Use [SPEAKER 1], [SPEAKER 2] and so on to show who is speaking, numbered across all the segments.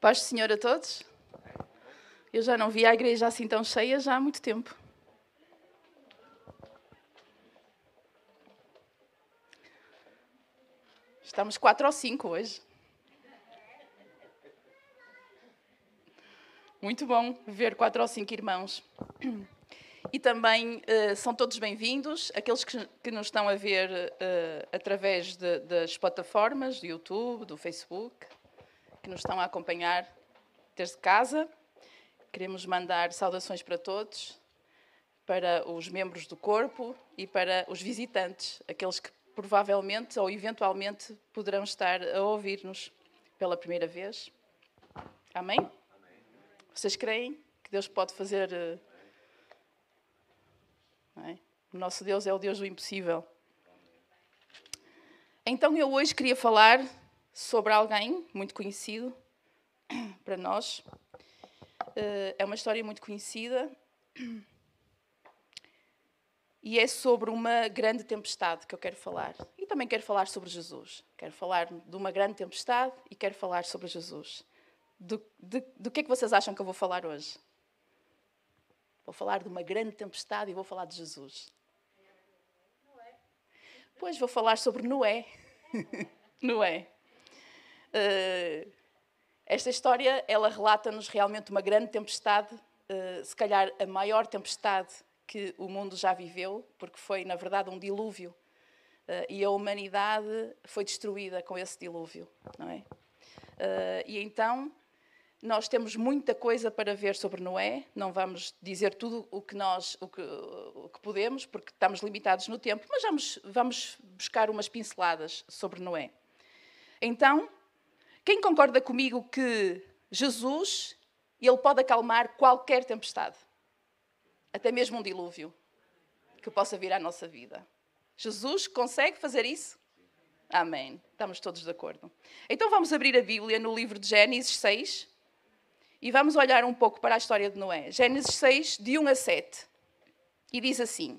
[SPEAKER 1] Paz do Senhor a todos. Eu já não vi a igreja assim tão cheia já há muito tempo. Estamos quatro ou cinco hoje. Muito bom ver quatro ou cinco irmãos. E também uh, são todos bem-vindos, aqueles que, que, nos estão a ver uh, através de, das plataformas do YouTube, do Facebook, que nos estão a acompanhar desde casa. Queremos mandar saudações para todos, para os membros do corpo e para os visitantes, aqueles que provavelmente ou eventualmente poderão estar a ouvir-nos pela primeira vez. Amém? Vocês creem que Deus pode fazer. Eh, é? O nosso Deus é o Deus do impossível. Então eu hoje queria falar sobre alguém muito conhecido para nós. Eh, é uma história muito conhecida e é sobre uma grande tempestade que eu quero falar. E também quero falar sobre Jesus. Quero falar de uma grande tempestade e quero falar sobre Jesus. Do, de, do que é que vocês acham que eu vou falar hoje? Vou falar de uma grande tempestade e vou falar de Jesus. Pois, vou falar sobre Noé. Noé. Uh, esta história, ela relata-nos realmente uma grande tempestade, uh, se calhar a maior tempestade que o mundo já viveu, porque foi, na verdade, um dilúvio. Uh, e a humanidade foi destruída com esse dilúvio, não é? e então, nós temos muita coisa para ver sobre Noé, não vamos dizer tudo o que nós o que, o que podemos, porque estamos limitados no tempo, mas vamos, vamos buscar umas pinceladas sobre Noé. Então, quem concorda comigo que Jesus, ele pode acalmar qualquer tempestade? Até mesmo um dilúvio que possa vir à nossa vida. Jesus consegue fazer isso? Amém. Estamos todos de acordo. Então vamos abrir a Bíblia no livro de Gênesis 6 e vamos olhar um pouco para a história de Noé. Gênesis 6, de 1 a 7. E diz assim: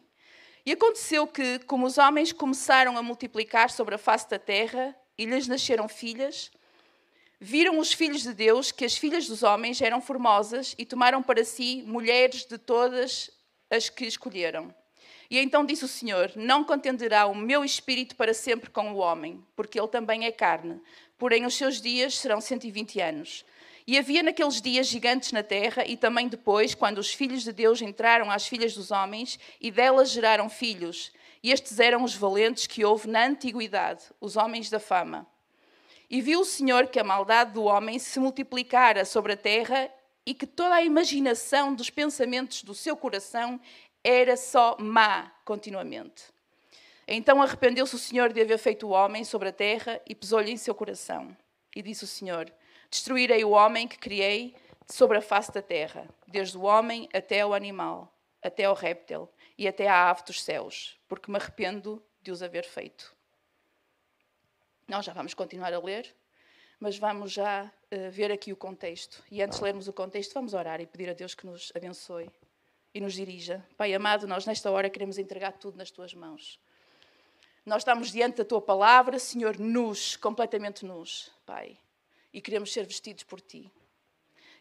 [SPEAKER 1] E aconteceu que, como os homens começaram a multiplicar sobre a face da terra e lhes nasceram filhas, viram os filhos de Deus que as filhas dos homens eram formosas e tomaram para si mulheres de todas as que escolheram. E então disse o Senhor: Não contenderá o meu espírito para sempre com o homem, porque ele também é carne. Porém, os seus dias serão 120 anos. E havia naqueles dias gigantes na terra, e também depois, quando os filhos de Deus entraram às filhas dos homens, e delas geraram filhos. E estes eram os valentes que houve na antiguidade, os homens da fama. E viu o Senhor que a maldade do homem se multiplicara sobre a terra e que toda a imaginação dos pensamentos do seu coração era só má continuamente. Então arrependeu-se o Senhor de haver feito o homem sobre a terra e pesou-lhe em seu coração. E disse o Senhor: Destruirei o homem que criei sobre a face da terra, desde o homem até o animal, até o réptil e até a ave dos céus, porque me arrependo de os haver feito. Nós já vamos continuar a ler, mas vamos já uh, ver aqui o contexto. E antes de lermos o contexto, vamos orar e pedir a Deus que nos abençoe e nos dirija. Pai amado, nós nesta hora queremos entregar tudo nas tuas mãos. Nós estamos diante da tua palavra, Senhor, nus, completamente nus, Pai e queremos ser vestidos por ti.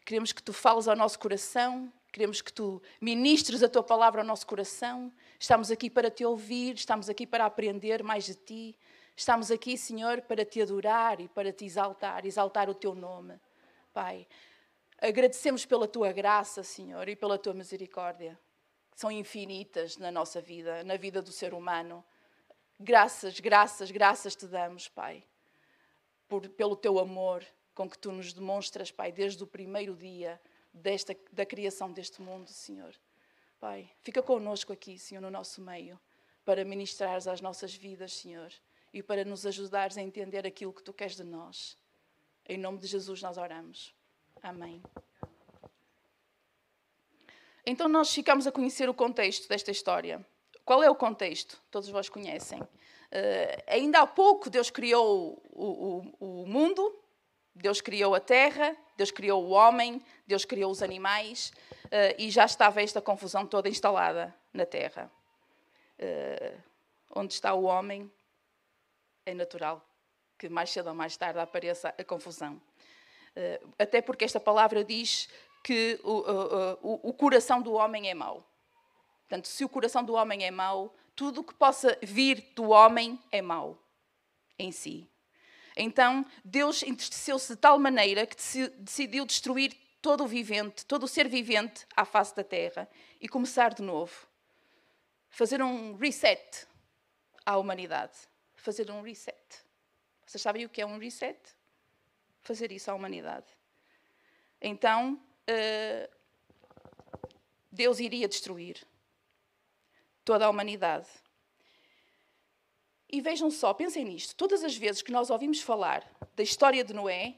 [SPEAKER 1] Queremos que tu fales ao nosso coração, queremos que tu ministres a tua palavra ao nosso coração. Estamos aqui para te ouvir, estamos aqui para aprender mais de ti. Estamos aqui, Senhor, para te adorar e para te exaltar, exaltar o teu nome. Pai, agradecemos pela tua graça, Senhor, e pela tua misericórdia, que são infinitas na nossa vida, na vida do ser humano. Graças, graças, graças te damos, Pai, por, pelo teu amor, com que tu nos demonstras, Pai, desde o primeiro dia desta, da criação deste mundo, Senhor. Pai, fica connosco aqui, Senhor, no nosso meio, para ministrares às nossas vidas, Senhor, e para nos ajudares a entender aquilo que tu queres de nós. Em nome de Jesus nós oramos. Amém. Então nós ficamos a conhecer o contexto desta história. Qual é o contexto? Todos vós conhecem. Uh, ainda há pouco Deus criou o, o, o mundo, Deus criou a terra, Deus criou o homem, Deus criou os animais uh, e já estava esta confusão toda instalada na terra. Uh, onde está o homem, é natural que mais cedo ou mais tarde apareça a confusão. até porque esta palavra diz que o, o, o coração do homem é mau. Portanto, se o coração do homem é mau, tudo o que possa vir do homem é mau em si. Então, Deus entristeceu-se de tal maneira que decidiu destruir todo o vivente, todo o ser vivente à face da terra e começar de novo. Fazer um reset à humanidade. Fazer um reset. Vocês sabem o que é um reset? Fazer isso à humanidade. Então, eh, Deus iria destruir toda a humanidade. E vejam só, pensem nisto: todas as vezes que nós ouvimos falar da história de Noé,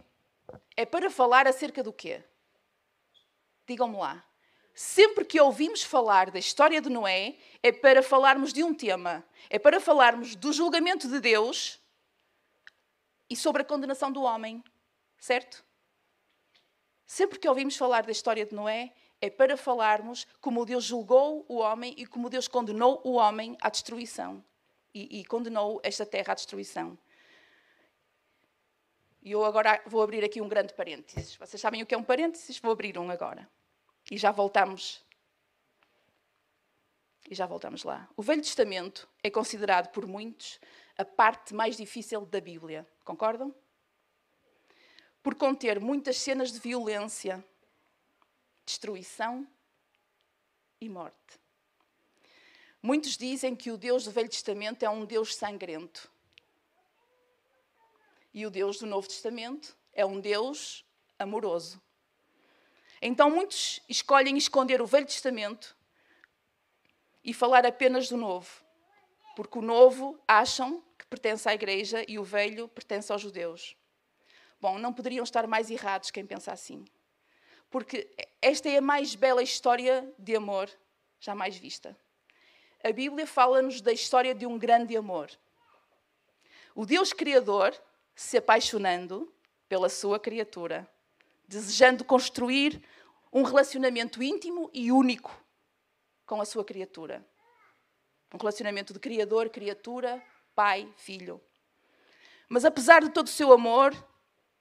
[SPEAKER 1] é para falar acerca do quê? Digam-me lá. Sempre que ouvimos falar da história de Noé, é para falarmos de um tema. É para falarmos do julgamento de Deus e sobre a condenação do homem. Certo? Sempre que ouvimos falar da história de Noé, é para falarmos como Deus julgou o homem e como Deus condenou o homem à destruição. E, e condenou esta terra à destruição. E eu agora vou abrir aqui um grande parênteses. Vocês sabem o que é um parênteses? Vou abrir um agora. E já voltamos. E já voltamos lá. O Velho Testamento é considerado por muitos a parte mais difícil da Bíblia. Concordam? Por conter muitas cenas de violência, destruição e morte. Muitos dizem que o Deus do Velho Testamento é um Deus sangrento. E o Deus do Novo Testamento é um Deus amoroso. Então muitos escolhem esconder o Velho Testamento e falar apenas do Novo, porque o Novo acham que pertence à Igreja e o Velho pertence aos judeus. Bom, não poderiam estar mais errados quem pensa assim porque esta é a mais bela história de amor jamais vista. A Bíblia fala-nos da história de um grande amor. O Deus Criador se apaixonando pela sua criatura, desejando construir um relacionamento íntimo e único com a sua criatura. Um relacionamento de Criador, criatura, pai, filho. Mas apesar de todo o seu amor,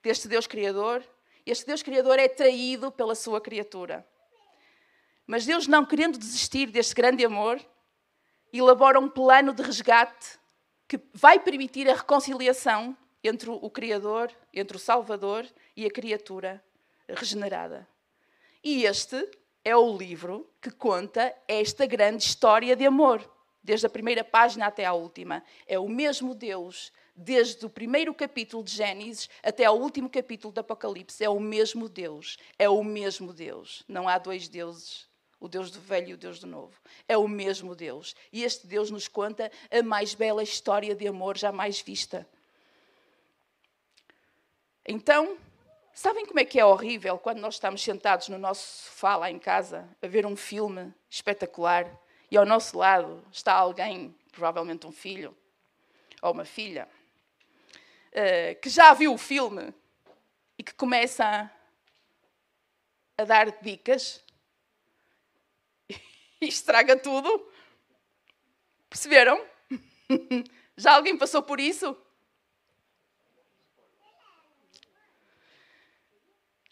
[SPEAKER 1] deste Deus Criador, este Deus Criador é traído pela sua criatura. Mas Deus, não querendo desistir deste grande amor, elabora um plano de resgate que vai permitir a reconciliação entre o Criador, entre o Salvador e a criatura regenerada. E este é o livro que conta esta grande história de amor, desde a primeira página até a última. É o mesmo Deus desde o primeiro capítulo de Gênesis até ao último capítulo do Apocalipse. É o mesmo Deus. É o mesmo Deus. Não há dois deuses. O Deus do velho e o Deus do novo. É o mesmo Deus. E este Deus nos conta a mais bela história de amor jamais vista. Então, sabem como é que é horrível quando nós estamos sentados no nosso sofá lá em casa a ver um filme espetacular e ao nosso lado está alguém, provavelmente um filho ou uma filha, uh, que já viu o filme e que começa a dar dicas e estraga tudo. Perceberam? Já alguém passou por isso?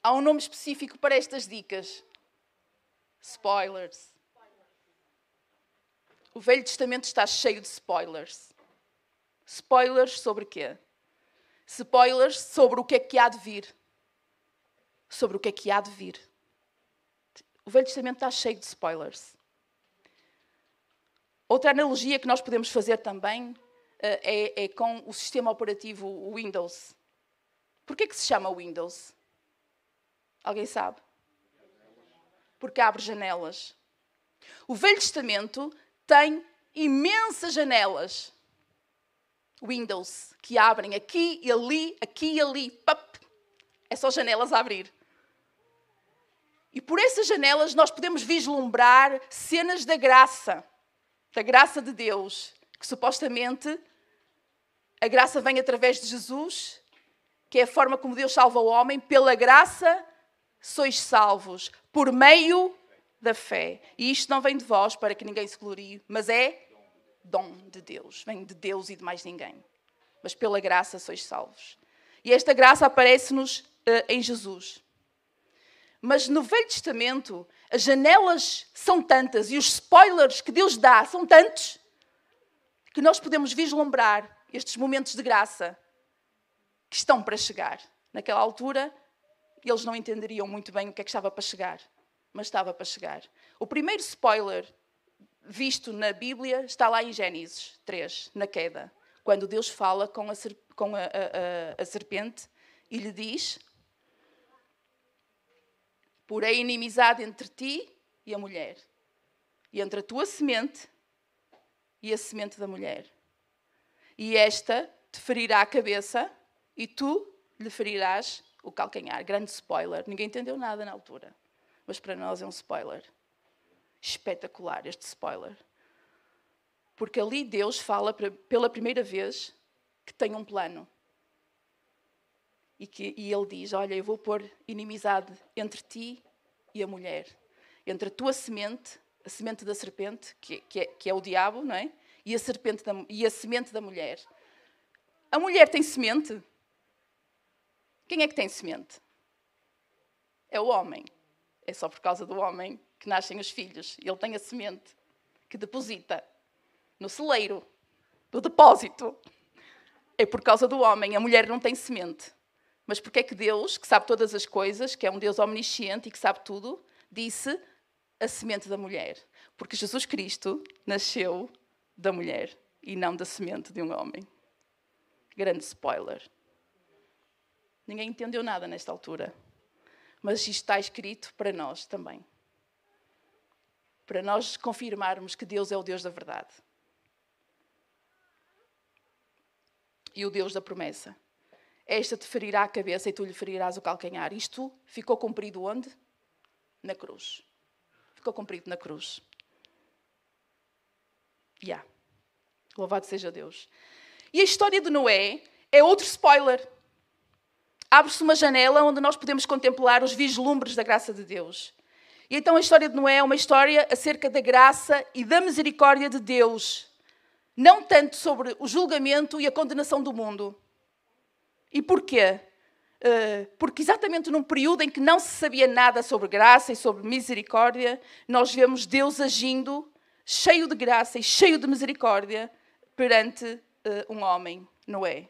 [SPEAKER 1] Há um nome específico para estas dicas. Spoilers. O Velho Testamento está cheio de spoilers. Spoilers sobre quê? spoilers sobre o que é que há de vir. Sobre o que é que há de vir. O Velho Testamento está cheio de spoilers. Outra analogia que nós podemos fazer também uh, é, é, com o sistema operativo Windows. Por que se chama Windows? Alguém sabe? Porque abre janelas. O Velho Testamento tem imensas janelas. Windows que abrem aqui e ali, aqui e ali. Pap, é só janelas a abrir. E por essas janelas nós podemos vislumbrar cenas da graça, da graça de Deus, que supostamente a graça vem através de Jesus, que é a forma como Deus salva o homem, pela graça sois salvos, por meio da fé. E isto não vem de vós para que ninguém se glorie, mas é dom de Deus, vem de Deus e de mais ninguém. Mas pela graça sois salvos. E esta graça aparece-nos em Jesus. Mas no Velho Testamento, as janelas são tantas e os spoilers que Deus dá são tantos que nós podemos vislumbrar estes momentos de graça que estão para chegar. Naquela altura, eles não entenderiam muito bem o que é que estava para chegar, mas estava para chegar. O primeiro spoiler visto na Bíblia está lá em Gênesis 3, na queda, quando Deus fala com a, com a, a, a serpente e lhe diz: Porém, inimizade entre ti e a mulher, e entre a tua semente e a semente da mulher. E esta te ferirá a cabeça, e tu lhe ferirás o calcanhar. Grande spoiler. Ninguém entendeu nada na altura. Mas para nós é um spoiler. Espetacular este spoiler. Porque ali Deus fala pela primeira vez que tem um plano. E, que, e ele diz: Olha, eu vou pôr inimizade entre ti e a mulher, entre a tua semente, a semente da serpente, que, que, é, que é, o diabo, não é? E a, serpente da, e a semente da mulher. A mulher tem semente? Quem é que tem semente? É o homem. É só por causa do homem que nascem os filhos. Ele tem a semente que deposita no celeiro do depósito. É por causa do homem. A mulher não tem semente. Mas porque é que Deus, que sabe todas as coisas, que é um Deus omnisciente e que sabe tudo, disse a semente da mulher? Porque Jesus Cristo nasceu da mulher e não da semente de um homem. Grande spoiler. Ninguém entendeu nada nesta altura. Mas isto está escrito para nós também. Para nós confirmarmos que Deus é o Deus da verdade. E o Deus da promessa. Esta te ferirá a cabeça e tu lhe ferirás o calcanhar. Isto ficou cumprido onde? Na cruz. Ficou cumprido na cruz. Já. Yeah. Louvado seja Deus. E a história de Noé é outro spoiler. Abre-se uma janela onde nós podemos contemplar os vislumbres da graça de Deus. E então a história de Noé é uma história acerca da graça e da misericórdia de Deus. Não tanto sobre o julgamento e a condenação do mundo e porquê? Uh, porque exatamente num período em que não se sabia nada sobre graça e sobre misericórdia, nós vemos Deus agindo cheio de graça e cheio de misericórdia perante uh, um homem, Noé.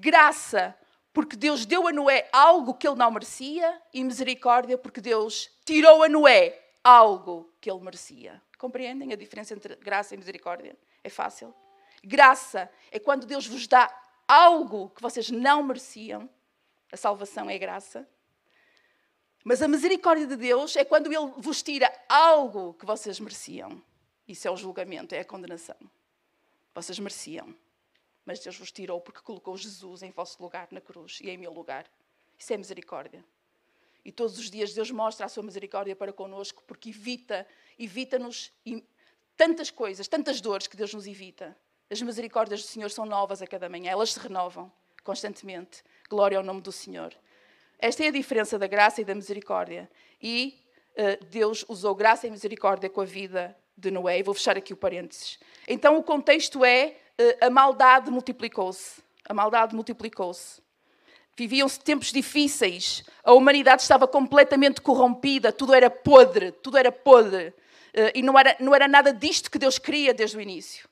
[SPEAKER 1] Graça, porque Deus deu a Noé algo que ele não merecia, e misericórdia, porque Deus tirou a Noé algo que ele merecia. Compreendem a diferença entre graça e misericórdia? É fácil. Graça é quando Deus vos dá algo que vocês não mereciam. A salvação é graça. Mas a misericórdia de Deus é quando Ele vos tira algo que vocês mereciam. Isso é o julgamento, é a condenação. Vocês mereciam. Mas Deus vos tirou porque colocou Jesus em vosso lugar na cruz e em meu lugar. Isso é misericórdia. E todos os dias Deus mostra a sua misericórdia para conosco porque evita, evita-nos tantas coisas, tantas dores que Deus nos evita. As misericórdias do Senhor são novas a cada manhã, elas se renovam constantemente. Glória ao nome do Senhor. Esta é a diferença da graça e da misericórdia. E uh, Deus usou graça e misericórdia com a vida de Noé. E vou fechar aqui o parênteses. Então o contexto é a maldade multiplicou-se. A maldade multiplicou-se. Viviam-se tempos difíceis, a humanidade estava completamente corrompida, tudo era podre, tudo era podre. Uh, e não era, não era nada disto que Deus queria desde o início.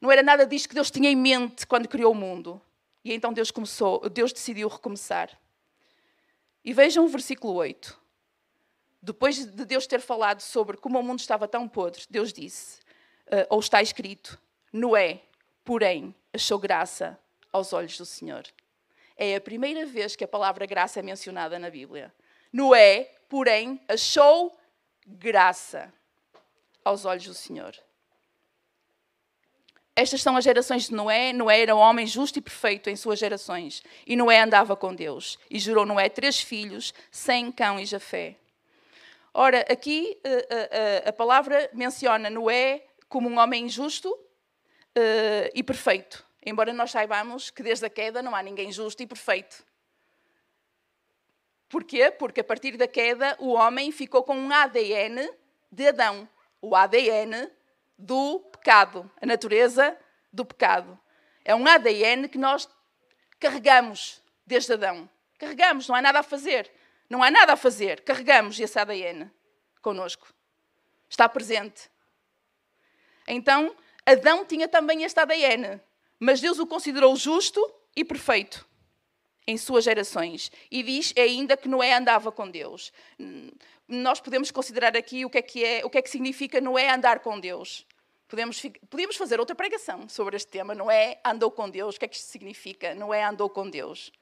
[SPEAKER 1] Não era nada disto que Deus tinha em mente quando criou o mundo. E então Deus começou, Deus decidiu recomeçar. E vejam o versículo 8. Depois de Deus ter falado sobre como o mundo estava tão podre, Deus disse, eh, ou está escrito, Noé, porém, achou graça aos olhos do Senhor. É a primeira vez que a palavra graça é mencionada na Bíblia. Noé, porém, achou graça aos olhos do Senhor. Estas são as gerações de Noé. Noé era um homem justo e perfeito em suas gerações. E Noé andava com Deus. E gerou Noé três filhos, Sem, Cão e Jafé. Ora, aqui a, eh, eh, eh, a palavra menciona Noé como um homem justo uh, e perfeito. Embora nós saibamos que desde a queda não há ninguém justo e perfeito. Porquê? Porque a partir da queda o homem ficou com um ADN de Adão. O ADN do pecado, a natureza do pecado. É um ADN que nós carregamos desde Adão. Carregamos, não há nada a fazer. Não há nada a fazer. Carregamos esse ADN connosco. Está presente. Então, Adão tinha também este ADN, mas Deus o considerou justo e perfeito em suas gerações. E diz ainda que Noé andava com Deus. Nós podemos considerar aqui o que é que, é, o que, é que significa Noé andar com Deus. Podemos, podemos fazer outra pregação sobre este tema. Noé andou com Deus. O que é que isto significa? Noé andou com Deus.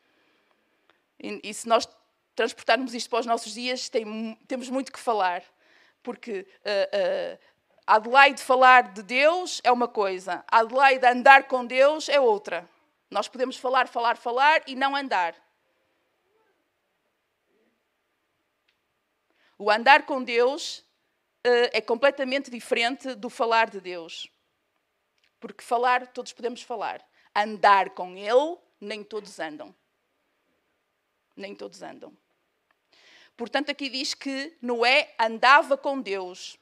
[SPEAKER 1] E, e se nós transportarmos isto para os nossos dias, tem, temos muito que falar. Porque uh, uh, Adelaide falar de Deus é uma coisa, Adelaide andar com Deus é outra. Nós podemos falar, falar, falar e não andar. O andar com Deus uh, é completamente diferente do falar de Deus. Porque falar, todos podemos falar. Andar com Ele, nem todos andam. Nem todos andam. Portanto, aqui diz que Noé andava com Deus.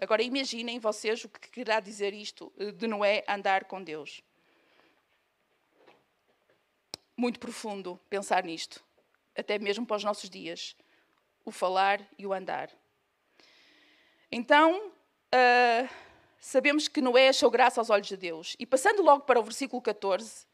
[SPEAKER 1] Agora imaginem vocês o que querá dizer isto eh, de Noé andar com Deus muito profundo pensar nisto, até mesmo para os nossos dias, o falar e o andar. Então, uh, sabemos que Noé achou graça aos olhos de Deus. E passando logo para o versículo 14,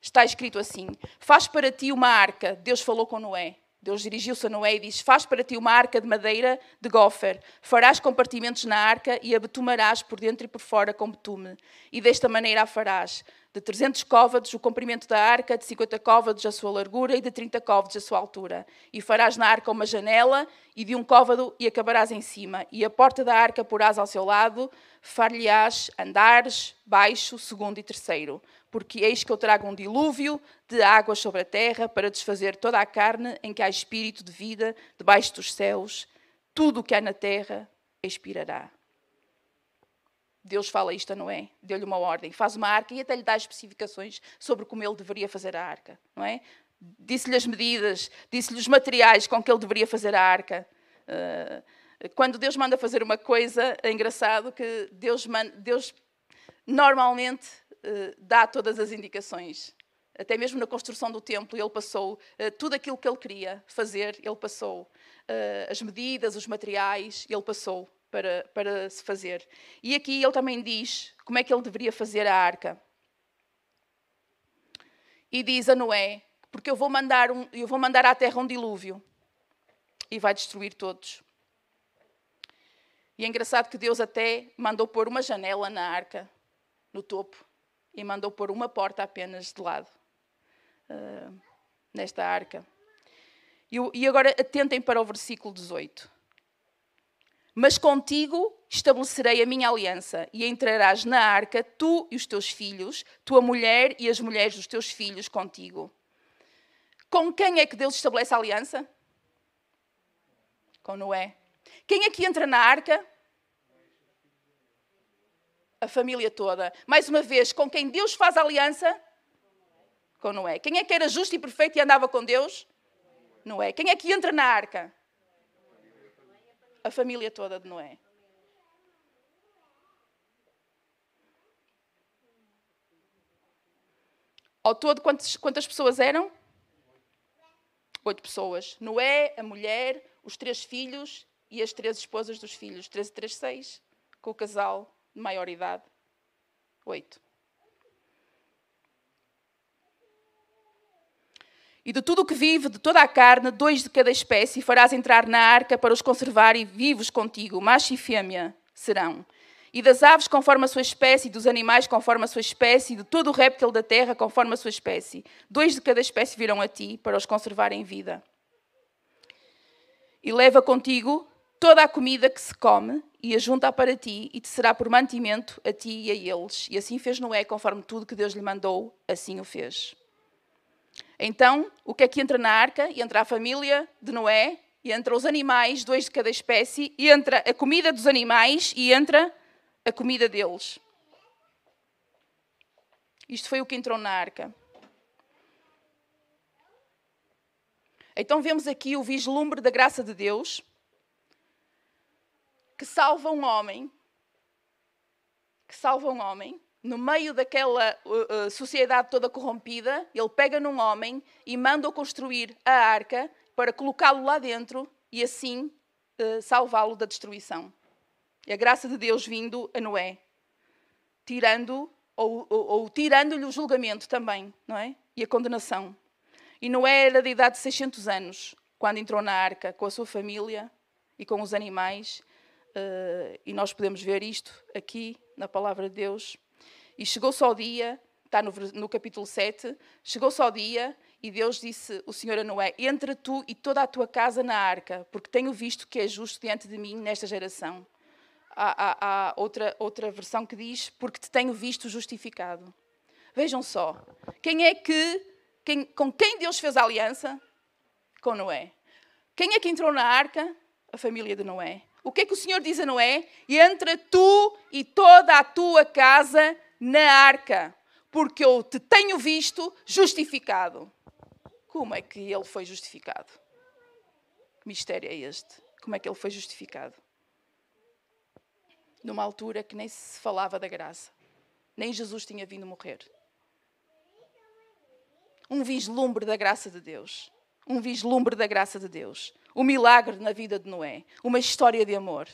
[SPEAKER 1] está escrito assim: Faz para ti uma arca. Deus falou com Noé. Deus dirigiu-se a Noé e disse: Faz para ti uma arca de madeira de gofer. Farás compartimentos na arca e a betumarás por dentro e por fora com betume. E desta maneira a farás de 300 côvados o comprimento da arca, de 50 côvados a sua largura e de 30 côvados a sua altura. E farás na arca uma janela e de um côvado e acabarás em cima. E a porta da arca porás ao seu lado, far-lhe-ás andares, baixo, segundo e terceiro. Porque eis que eu trago um dilúvio de águas sobre a terra para desfazer toda a carne em que há espírito de vida debaixo dos céus. Tudo o que há na terra expirará. Deus fala isto a Noé, deu-lhe uma ordem, faz uma arca e até lhe dá especificações sobre como ele deveria fazer a arca, não é? Disse-lhe as medidas, disse-lhe os materiais com que ele deveria fazer a arca. Uh, quando Deus manda fazer uma coisa, é engraçado que Deus, manda, Deus normalmente uh, dá todas as indicações. Até mesmo na construção do templo, ele passou uh, tudo aquilo que ele queria fazer, ele passou. as medidas, os materiais, ele passou para, para se fazer. E aqui ele também diz como é que ele deveria fazer a arca. E diz a Noé, porque eu vou mandar, um, eu vou mandar à terra um dilúvio e vai destruir todos. E é engraçado que Deus até mandou pôr uma janela na arca, no topo, e mandou pôr uma porta apenas de lado, uh, nesta arca. E, e agora atentem para o versículo 18. Mas contigo estabelecerei a minha aliança, e entrarás na arca, tu e os teus filhos, tua mulher e as mulheres dos teus filhos contigo. Com quem é que Deus estabelece a aliança? Com Noé. Quem é que entra na arca? A família toda. Mais uma vez, com quem Deus faz aliança? Com Noé. Quem é que era justo e perfeito e andava com Deus? Noé. Quem é que entra na arca? A família toda de Noé. Ao todo, quantas, quantas pessoas eram? Oito pessoas. Noé, a mulher, os três filhos e as três esposas dos filhos. Três e três, seis. Com o casal de maior idade. Oito. E de tudo o que vive, de toda a carne, dois de cada espécie, farás entrar na arca para os conservar e vivos contigo, macho e fêmea serão. E das aves conforme a sua espécie, e dos animais conforme a sua espécie, e de todo o réptil da terra conforme a sua espécie. Dois de cada espécie virão a ti para os conservar em vida. E leva contigo toda a comida que se come e a junta para ti, e te será por mantimento a ti e a eles. E assim fez Noé, conforme tudo que Deus lhe mandou, assim o fez. Então, o que é que entra na arca? Entra a família de Noé, e entra os animais, dois de cada espécie, e entra a comida dos animais e entra a comida deles. Isto foi o que entrou na arca. Então vemos aqui o vislumbre da graça de Deus que salva um homem, que salva um homem, no meio daquela uh, uh, sociedade toda corrompida, ele pega num homem e manda-o construir a arca para colocá-lo lá dentro e assim uh, salvá-lo da destruição. E a graça de Deus vindo a Noé, tirando ou, ou, ou tirando-lhe o julgamento também, não é? E a condenação. E Noé era de idade de 600 anos quando entrou na arca com a sua família e com os animais. Uh, e nós podemos ver isto aqui na palavra de Deus. E chegou-se ao dia, está no, no capítulo 7, chegou-se ao dia e Deus disse, o Senhor a Noé, entra tu e toda a tua casa na arca, porque tenho visto que é justo diante de mim nesta geração há, há, há outra, outra versão que diz: Porque te tenho visto justificado. Vejam só, quem é que, quem, com quem Deus fez a aliança? Com Noé. Quem é que entrou na arca? A família de Noé. O que é que o Senhor diz a Noé? Entra tu e toda a tua casa na arca, porque eu te tenho visto justificado. Como é que ele foi justificado? Que mistério é este? Como é que ele foi justificado? numa altura que nem se falava da graça. Nem Jesus tinha vindo morrer. Um vislumbre da graça de Deus. Um vislumbre da graça de Deus. O um milagre na vida de Noé. Uma história de amor.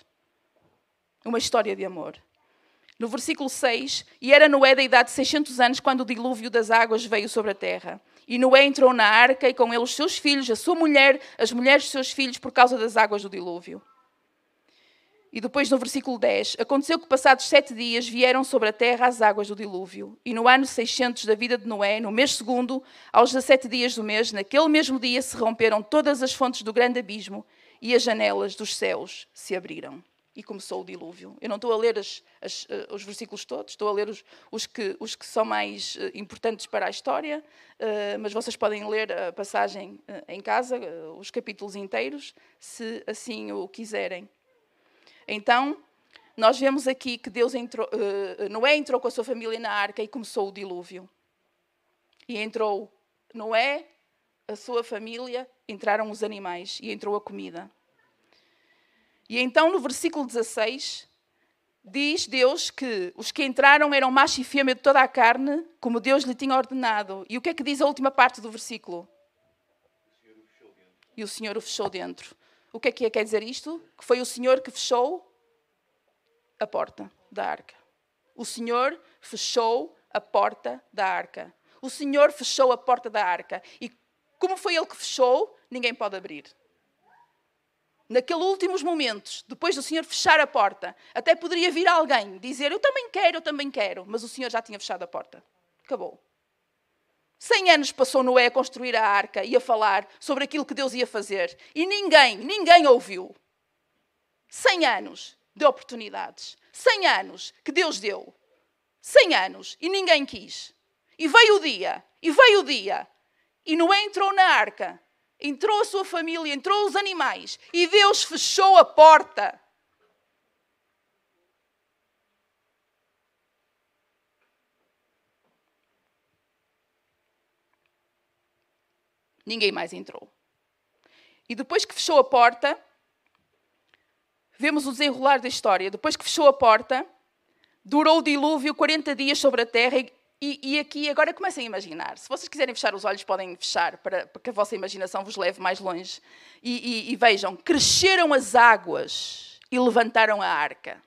[SPEAKER 1] Uma história de amor. No versículo 6, e era Noé da idade de 600 anos quando o dilúvio das águas veio sobre a terra. E Noé entrou na arca e com ele os seus filhos, a sua mulher, as mulheres de seus filhos, por causa das águas do dilúvio. E depois no versículo 10: Aconteceu que, passados sete dias, vieram sobre a terra as águas do dilúvio. E no ano 600 da vida de Noé, no mês segundo, aos 17 dias do mês, naquele mesmo dia se romperam todas as fontes do grande abismo e as janelas dos céus se abriram. E começou o dilúvio. Eu não estou a ler as, as, eh, os versículos todos, estou a ler os, os, que, os que são mais uh, importantes para a história, uh, mas vocês podem ler a passagem em casa, os capítulos inteiros, se assim o quiserem. Então, nós vemos aqui que Deus entrou, Noé entrou com a sua família na arca e começou o dilúvio. E entrou Noé, a sua família, entraram os animais e entrou a comida. E então, no versículo 16, diz Deus que os que entraram eram macho e fêmea de toda a carne, como Deus lhe tinha ordenado. E o que é que diz a última parte do versículo? E o Senhor o fechou dentro. O que é que quer dizer isto? Que foi o Senhor que fechou a porta da arca. O Senhor fechou a porta da arca. O Senhor fechou a porta da arca. E como foi Ele que fechou, ninguém pode abrir. Naqueles últimos momentos, depois do Senhor fechar a porta, até poderia vir alguém dizer: Eu também quero, eu também quero. Mas o Senhor já tinha fechado a porta. Acabou. Cem anos passou Noé a construir a arca e a falar sobre aquilo que Deus ia fazer. E ninguém, ninguém ouviu. Cem anos de oportunidades. Cem anos que Deus deu. Cem anos e ninguém quis. E veio o dia, e veio o dia. E Noé entrou na arca. Entrou a sua família, entrou os animais. E Deus fechou a porta. Ninguém mais entrou. E depois que fechou a porta, vemos o desenrolar da história. Depois que fechou a porta, durou o dilúvio 40 dias sobre a terra. E, e, aqui, agora comecem a imaginar. Se vocês quiserem fechar os olhos, podem fechar, para, para que a vossa imaginação vos leve mais longe. E, e vejam: cresceram as águas e levantaram a arca.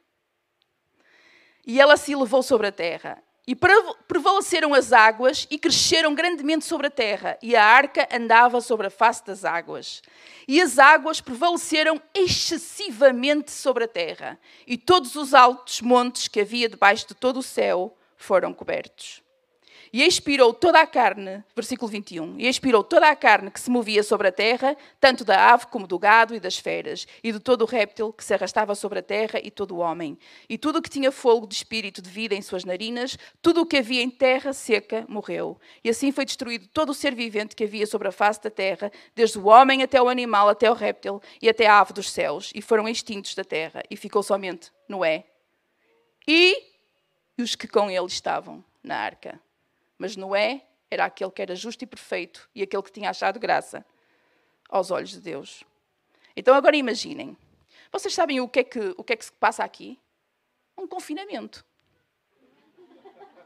[SPEAKER 1] E ela se elevou sobre a terra. E prevaleceram as águas e cresceram grandemente sobre a terra, e a arca andava sobre a face das águas. E as águas prevaleceram excessivamente sobre a terra, e todos os altos montes que havia debaixo de todo o céu foram cobertos. E expirou toda a carne, versículo 21, e expirou toda a carne que se movia sobre a terra, tanto da ave como do gado e das feras, e de todo o réptil que se arrastava sobre a terra e todo o homem. E tudo o que tinha fogo de espírito de vida em suas narinas, tudo o que havia em terra seca, morreu. E assim foi destruído todo o ser vivente que havia sobre a face da terra, desde o homem até o animal, até o réptil e até a ave dos céus, e foram extintos da terra. E ficou somente Noé e os que com ele estavam na arca. Mas Noé era aquele que era justo e perfeito e aquele que tinha achado graça aos olhos de Deus. Então agora imaginem. Vocês sabem o que é que, o que, é que se passa aqui? Um confinamento.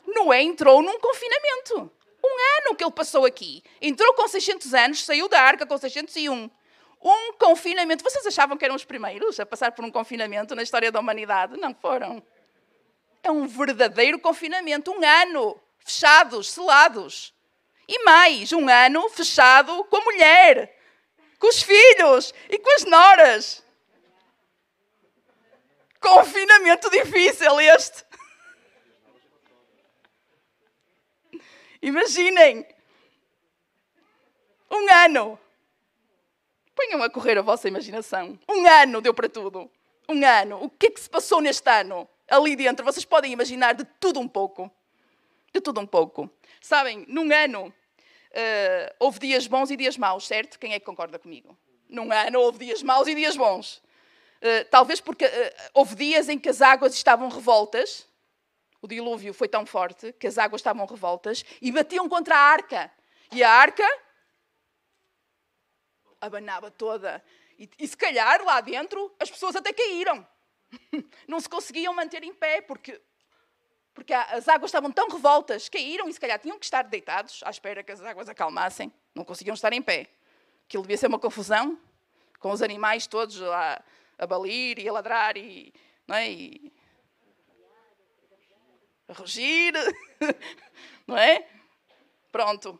[SPEAKER 1] Noé entrou num confinamento. Um ano que ele passou aqui. Entrou com 600 anos, saiu da arca com 601. Um confinamento. Vocês achavam que eram os primeiros a passar por um confinamento na história da humanidade? Não foram. É um verdadeiro confinamento. Um ano fechados, selados. E mais, um ano fechado com a mulher, com os filhos e com as noras. Confinamento difícil este. Imaginem. Um ano. Ponham a correr a vossa imaginação. Um ano deu para tudo. Um ano. O que é que se passou neste ano? Ali dentro, vocês podem imaginar de tudo um pouco. De tudo um pouco. Sabem, num ano uh, houve dias bons e dias maus, certo? Quem é que concorda comigo? Num ano houve dias maus e dias bons. Uh, talvez porque uh, houve dias em que as águas estavam revoltas, o dilúvio foi tão forte que as águas estavam revoltas e batiam contra a arca. E a arca abanava toda. E, e se calhar lá dentro as pessoas até caíram. Não se conseguiam manter em pé porque, porque as águas estavam tão revoltas, caíram e se calhar tinham que estar deitados à espera que as águas acalmassem. Não conseguiam estar em pé. Aquilo devia ser uma confusão, com os animais todos a, a balir e a ladrar e, não é? e a rugir, não é? Pronto.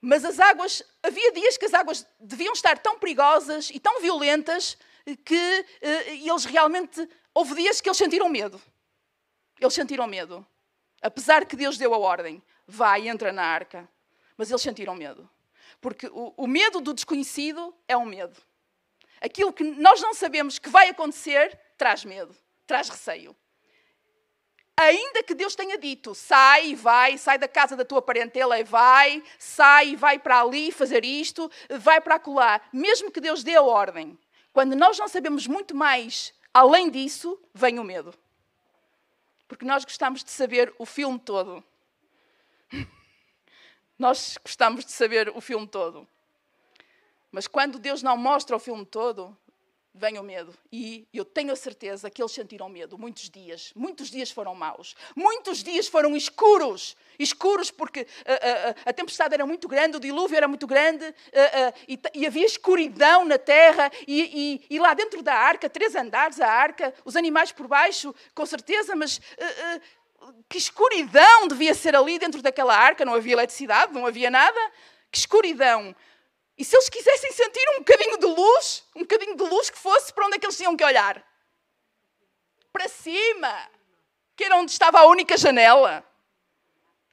[SPEAKER 1] Mas as águas, havia dias que as águas deviam estar tão perigosas e tão violentas que uh, eles realmente, houve dias que eles sentiram medo. Eles sentiram medo. Apesar que Deus deu a ordem, vai, entra na arca. Mas eles sentiram medo. Porque o, o medo do desconhecido é um medo. Aquilo que nós não sabemos que vai acontecer traz medo, traz receio ainda que Deus tenha dito, sai e vai, sai da casa da tua parentela e vai, sai e vai para ali fazer isto, vai para acolá, mesmo que Deus dê a ordem, quando nós não sabemos muito mais além disso, vem o medo. Porque nós gostamos de saber o filme todo. nós gostamos de saber o filme todo. Mas quando Deus não mostra o filme todo, vem o medo. E eu tenho a certeza que eles sentiram medo muitos dias. Muitos dias foram maus. Muitos dias foram escuros. Escuros porque a, a, a tempestade era muito grande, o dilúvio era muito grande e, e, havia escuridão na terra. E, e, e, lá dentro da arca, três andares, a arca, os animais por baixo, com certeza, mas. que escuridão devia ser ali dentro daquela arca, não havia eletricidade, não havia nada. Que escuridão. E se eles quisessem sentir um bocadinho de luz, um bocadinho de luz que fosse, para onde é que eles tinham que olhar? Para cima, que era onde estava a única janela.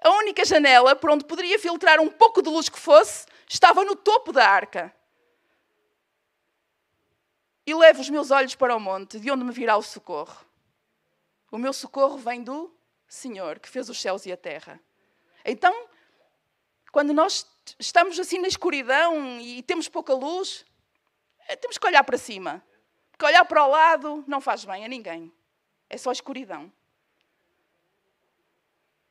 [SPEAKER 1] A única janela por onde poderia filtrar um pouco de luz que fosse, estava no topo da arca. E levo os meus olhos para o monte, de onde me virá o socorro. O meu socorro vem do Senhor, que fez os céus e a terra. Então, quando nós estamos assim na escuridão e temos pouca luz, eh, temos que olhar para cima. Porque olhar para o lado não faz bem a ninguém. É só escuridão.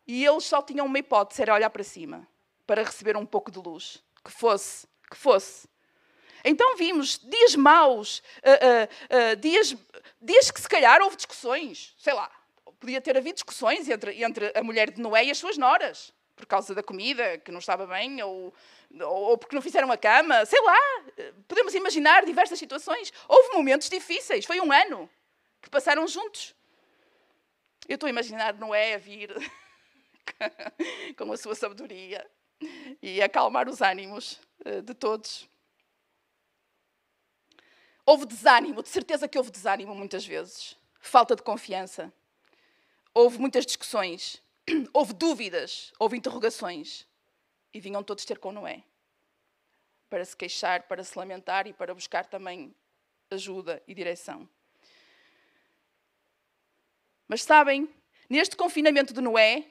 [SPEAKER 1] E eles só tinham uma hipótese, era olhar para cima, para receber um pouco de luz. Que fosse, que fosse. Então vimos dias maus, uh, uh, uh, dias, dias que se calhar houve discussões, sei lá, podia ter havido discussões entre, entre a mulher de Noé e as suas noras por causa da comida que não estava bem, ou, ou porque não fizeram a cama, sei lá. Podemos imaginar diversas situações. Houve momentos difíceis, foi um ano que passaram juntos. Eu estou a imaginar Noé a vir com a sua sabedoria e acalmar os ânimos eh, de todos. Houve desânimo, de certeza que houve desânimo muitas vezes. Falta de confiança. Houve muitas discussões. houve dúvidas, houve interrogações. E vinham todos ter com Noé. Para se queixar, para se lamentar e para buscar também ajuda e direção. Mas sabem, neste confinamento de Noé,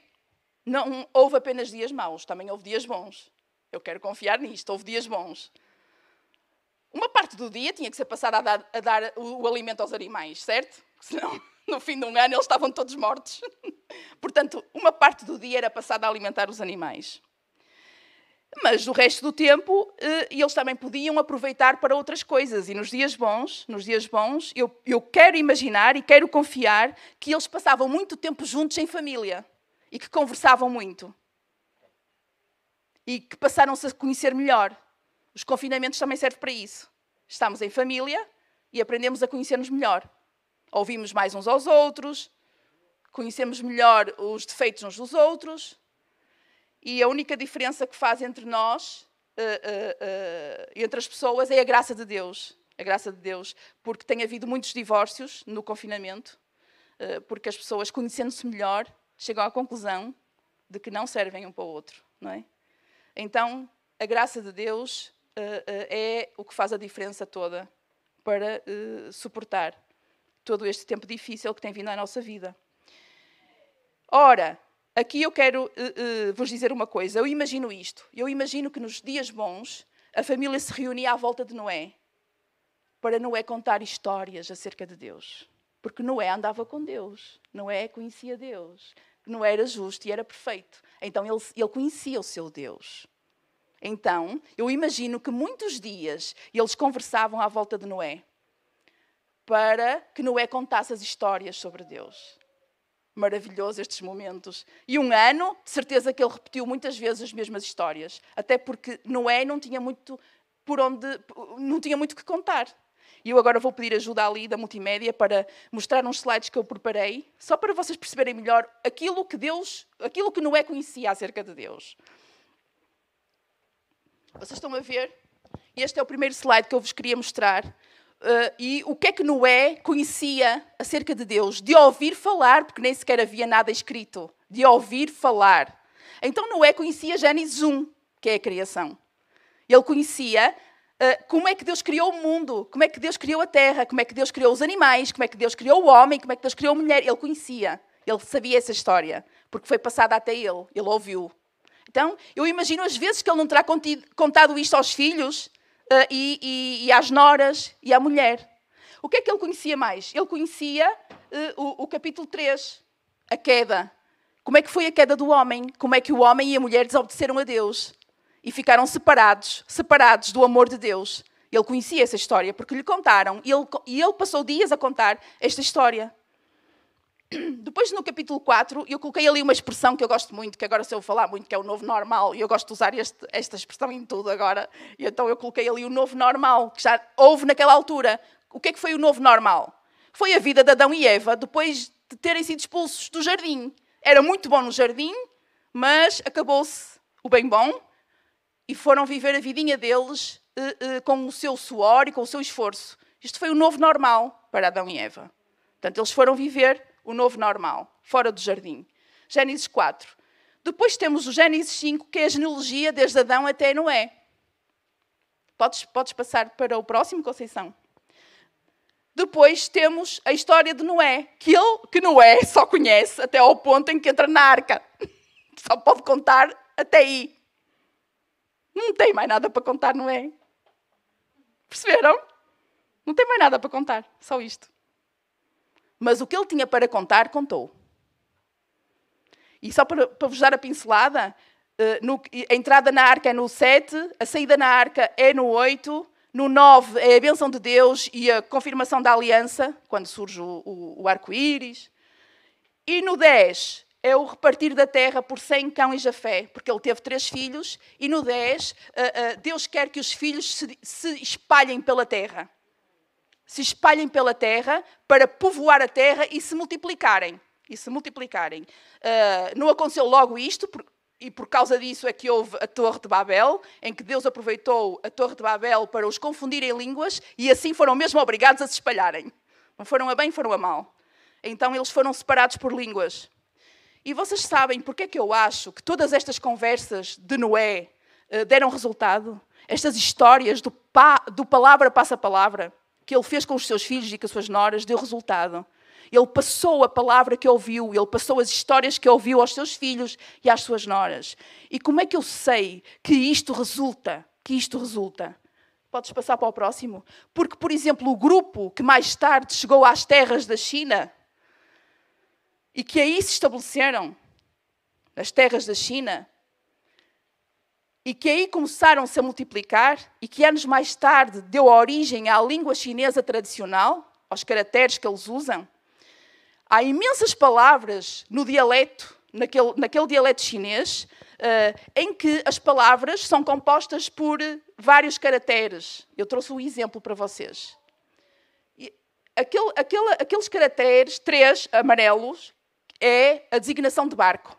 [SPEAKER 1] não houve apenas dias maus, também houve dias bons. Eu quero confiar nisto, houve dias bons. Uma parte do dia tinha que ser passada a dar, a dar o, o alimento aos animais, certo? Senão no fim de um ano eles estavam todos mortos. Portanto, uma parte do dia era passada a alimentar os animais. Mas o resto do tempo, eh, eles também podiam aproveitar para outras coisas. E nos dias bons, nos dias bons, eu, eu quero imaginar e quero confiar que eles passavam muito tempo juntos em família. e que conversavam muito e que passaram-se a conhecer melhor. Os confinamentos também servem para isso. Estamos em família e aprendemos a conhecer-nos melhor. Ouvimos mais uns aos outros, conhecemos melhor os defeitos uns dos outros, e a única diferença que faz entre nós, uh, uh, uh, entre as pessoas, é a graça de Deus. A graça de Deus, porque tem havido muitos divórcios no confinamento, porque as pessoas, conhecendo-se melhor, chegam à conclusão de que não servem um para o outro, não é? Então, a graça de Deus é o que faz a diferença toda para suportar todo este tempo difícil que tem vindo à nossa vida. Ora, aqui eu quero uh, uh, vos dizer uma coisa. Eu imagino isto. Eu imagino que nos dias bons a família se reunia à volta de Noé para Noé contar histórias acerca de Deus. Porque Noé andava com Deus. Noé conhecia Deus. Noé era justo e era perfeito. Então ele, ele conhecia o seu Deus. Então, eu imagino que muitos dias eles conversavam à volta de Noé para que Noé contasse as histórias sobre Deus maravilhoso estes momentos. E um ano, de certeza que ele repetiu muitas vezes as mesmas histórias, até porque Noé não tinha muito por onde, não tinha muito que contar. E eu agora vou pedir ajuda ali da multimédia para mostrar uns slides que eu preparei, só para vocês perceberem melhor aquilo que Deus, aquilo que Noé conhecia acerca de Deus. Vocês estão a ver? Este é o primeiro slide que eu vos queria mostrar. Uh, e o que é que Noé conhecia acerca de Deus? De ouvir falar, porque nem sequer havia nada escrito. De ouvir falar. Então Noé conhecia Gênesis 1, que é a criação. Ele conhecia uh, como é que Deus criou o mundo, como é que Deus criou a terra, como é que Deus criou os animais, como é que Deus criou o homem, como é que Deus criou a mulher. Ele conhecia, ele sabia essa história, porque foi passada até ele, ele ouviu. Então, eu imagino as vezes que ele não terá contado isto aos filhos, e, e, e, às noras e à mulher. O que é que ele conhecia mais? Ele conhecia uh, o, o capítulo 3, a queda. Como é que foi a queda do homem? Como é que o homem e a mulher desobedeceram a Deus e ficaram separados, separados do amor de Deus. Ele conhecia essa história porque lhe contaram e ele, e ele passou dias a contar esta história. Depois, no capítulo 4, eu coloquei ali uma expressão que eu gosto muito, que agora se eu falar muito, que é o novo normal, e eu gosto de usar este, esta expressão em tudo agora, e então eu coloquei ali o novo normal, que já houve naquela altura. O que é que foi o novo normal? Foi a vida de Adão e Eva depois de terem sido expulsos do jardim. Era muito bom no jardim, mas acabou-se o bem bom e foram viver a vidinha deles uh, uh, com o seu suor e com o seu esforço. Isto foi o novo normal para Adão e Eva. Portanto, eles foram viver o novo normal, fora do jardim. Gênesis 4. Depois temos o Gênesis 5, que é a genealogia desde Adão até Noé. Podes, podes passar para o próximo, Conceição? Depois temos a história de Noé, que ele, que Noé só conhece até ao ponto em que entra na arca. Só pode contar até aí. Não tem mais nada para contar, Noé. Perceberam? Não tem mais nada para contar, só isto. Mas o que ele tinha para contar, contou. E só para, para vos dar a pincelada, eh, no, a entrada na arca é no 7, a saída na arca é no 8, no 9 é a bênção de Deus e a confirmação da aliança, quando surge o, o, o arco-íris. E no 10 é o repartir da terra por Sem, Cão e Jafé, porque ele teve três filhos, e no 10 eh, eh, Deus quer que os filhos se, se espalhem pela terra se espalhem pela terra para povoar a terra e se multiplicarem. E se multiplicarem. Uh, não aconteceu logo isto, por, e por causa disso é que houve a Torre de Babel, em que Deus aproveitou a Torre de Babel para os confundir em línguas e assim foram mesmo obrigados a se espalharem. Não foram a bem, foram a mal. Então eles foram separados por línguas. E vocês sabem porque é que eu acho que todas estas conversas de Noé uh, deram resultado? Estas histórias do, pa, do palavra passa palavra? Que ele fez com os seus filhos e com as suas noras deu resultado. Ele passou a palavra que ouviu, ele passou as histórias que ouviu aos seus filhos e às suas noras. E como é que eu sei que isto resulta? Que isto resulta? Podes passar para o próximo? Porque, por exemplo, o grupo que mais tarde chegou às terras da China e que aí se estabeleceram, nas terras da China, e que aí começaram-se a multiplicar e que anos mais tarde deu origem à língua chinesa tradicional, aos caracteres que eles usam. Há imensas palavras no dialeto, naquele, naquele dialeto chinês, uh, em que as palavras são compostas por vários caracteres. Eu trouxe um exemplo para vocês. Aquele, aquele, aqueles caracteres, três amarelos, é a designação de barco.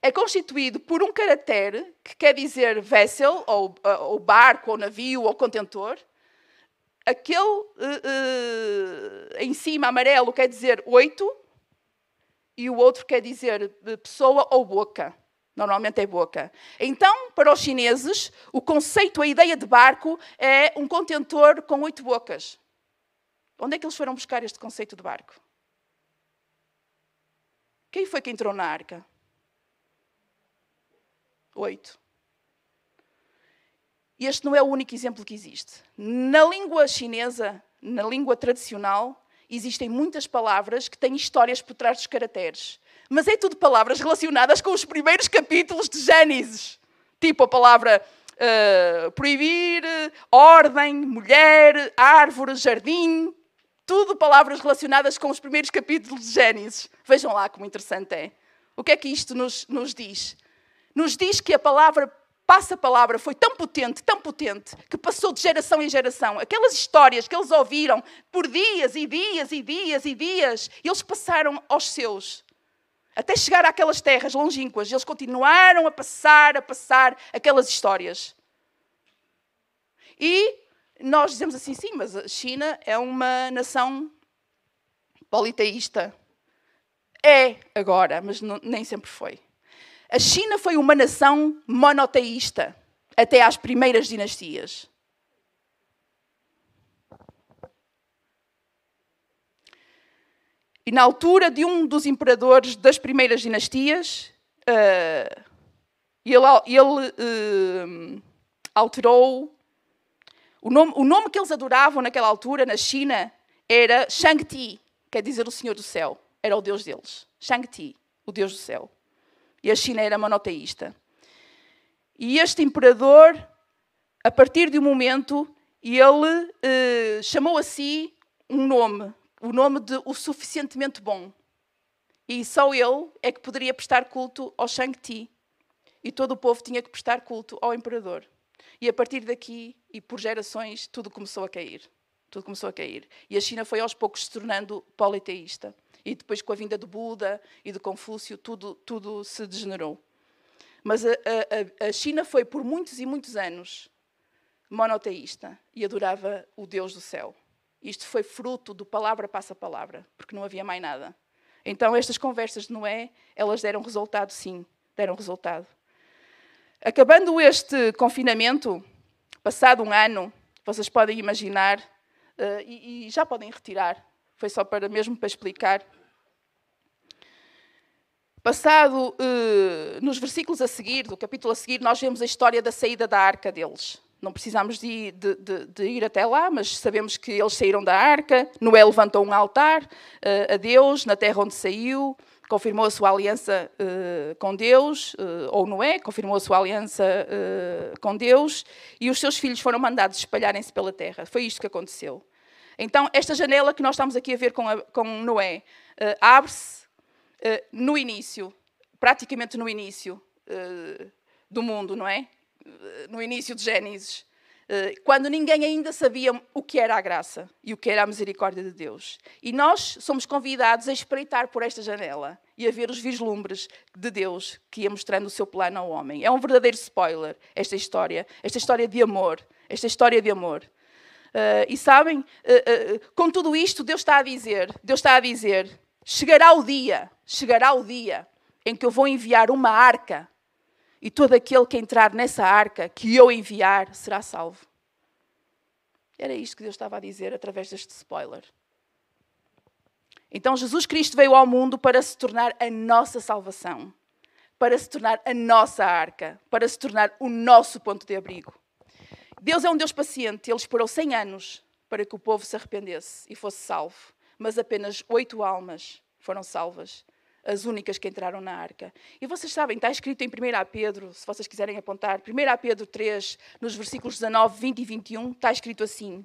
[SPEAKER 1] É constituído por um caractere que quer dizer vessel, ou, ou barco, ou navio, ou contentor. Aquele uh, uh, em cima, amarelo, quer dizer oito, e o outro quer dizer pessoa ou boca. Normalmente é boca. Então, para os chineses, o conceito, a ideia de barco é um contentor com oito bocas. Onde é que eles foram buscar este conceito de barco? Quem foi que entrou na arca? Oito. E este não é o único exemplo que existe. Na língua chinesa, na língua tradicional, existem muitas palavras que têm histórias por trás dos caracteres. Mas é tudo palavras relacionadas com os primeiros capítulos de Gênesis. Tipo a palavra uh, proibir, ordem, mulher, árvore, jardim. Tudo palavras relacionadas com os primeiros capítulos de Gênesis. Vejam lá como interessante é. O que é que isto nos, nos diz? Nos diz que a palavra passa-palavra foi tão potente, tão potente, que passou de geração em geração. Aquelas histórias que eles ouviram por dias e dias e dias e dias, eles passaram aos seus. Até chegar àquelas terras longínquas, eles continuaram a passar, a passar aquelas histórias. E nós dizemos assim, sim, mas a China é uma nação politeísta. É agora, mas não, nem sempre foi. A China foi uma nação monoteísta até às primeiras dinastias. E na altura de um dos imperadores das primeiras dinastias, uh, ele, ele uh, alterou. O nome, o nome que eles adoravam naquela altura, na China, era Shang-Ti, quer dizer o Senhor do Céu. Era o Deus deles. Shang-Ti, o Deus do Céu. E a China era monoteísta. E este imperador, a partir de um momento, ele eh, chamou a si um nome, o nome de o suficientemente bom. E só ele é que poderia prestar culto ao Shang-Ti. E todo o povo tinha que prestar culto ao imperador. E a partir daqui, e por gerações, tudo começou a cair. Tudo começou a cair. E a China foi aos poucos se tornando politeísta e depois com a vinda do Buda e de Confúcio, tudo, tudo se degenerou. Mas a, a, a China foi por muitos e muitos anos monoteísta e adorava o Deus do céu. Isto foi fruto do palavra passa palavra, porque não havia mais nada. Então estas conversas de Noé, elas deram resultado, sim, deram resultado. Acabando este confinamento, passado um ano, vocês podem imaginar, uh, e, e já podem retirar, foi só para mesmo para explicar. Passado, uh, nos versículos a seguir, do capítulo a seguir, nós vemos a história da saída da arca deles. Não precisamos de, de, de, de, ir até lá, mas sabemos que eles saíram da arca. Noé levantou um altar uh, a Deus na terra onde saiu, confirmou a sua aliança uh, com Deus, uh, ou Noé confirmou a sua aliança com Deus, e os seus filhos foram mandados espalharem-se pela terra. Foi isto que aconteceu. Então, esta janela que nós estamos aqui a ver com, a, com Noé abre-se eh, no início, praticamente no início eh, do mundo, não é? No início de Gênesis, quando ninguém ainda sabia o que era a graça e o que era a misericórdia de Deus. E nós somos convidados a espreitar por esta janela e a ver os vislumbres de Deus que ia mostrando o seu plano ao homem. É um verdadeiro spoiler esta história, esta história de amor, esta história de amor. Uh, e sabem, uh, uh, com tudo isto, Deus está a dizer, Deus está a dizer, chegará o dia chegará o dia em que eu vou enviar uma arca e todo aquele que entrar nessa arca que eu enviar será salvo. Era isto que Deus estava a dizer através deste spoiler. Então Jesus Cristo veio ao mundo para se tornar a nossa salvação, para se tornar a nossa arca, para se tornar o nosso ponto de abrigo. Deus é um Deus paciente, ele esperou 100 anos para que o povo se arrependesse e fosse salvo, mas apenas oito almas foram salvas as únicas que entraram na arca. E vocês sabem, está escrito em 1 Pedro, se vocês quiserem apontar, 1 Pedro 3, nos versículos 19, 20 e 21, está escrito assim: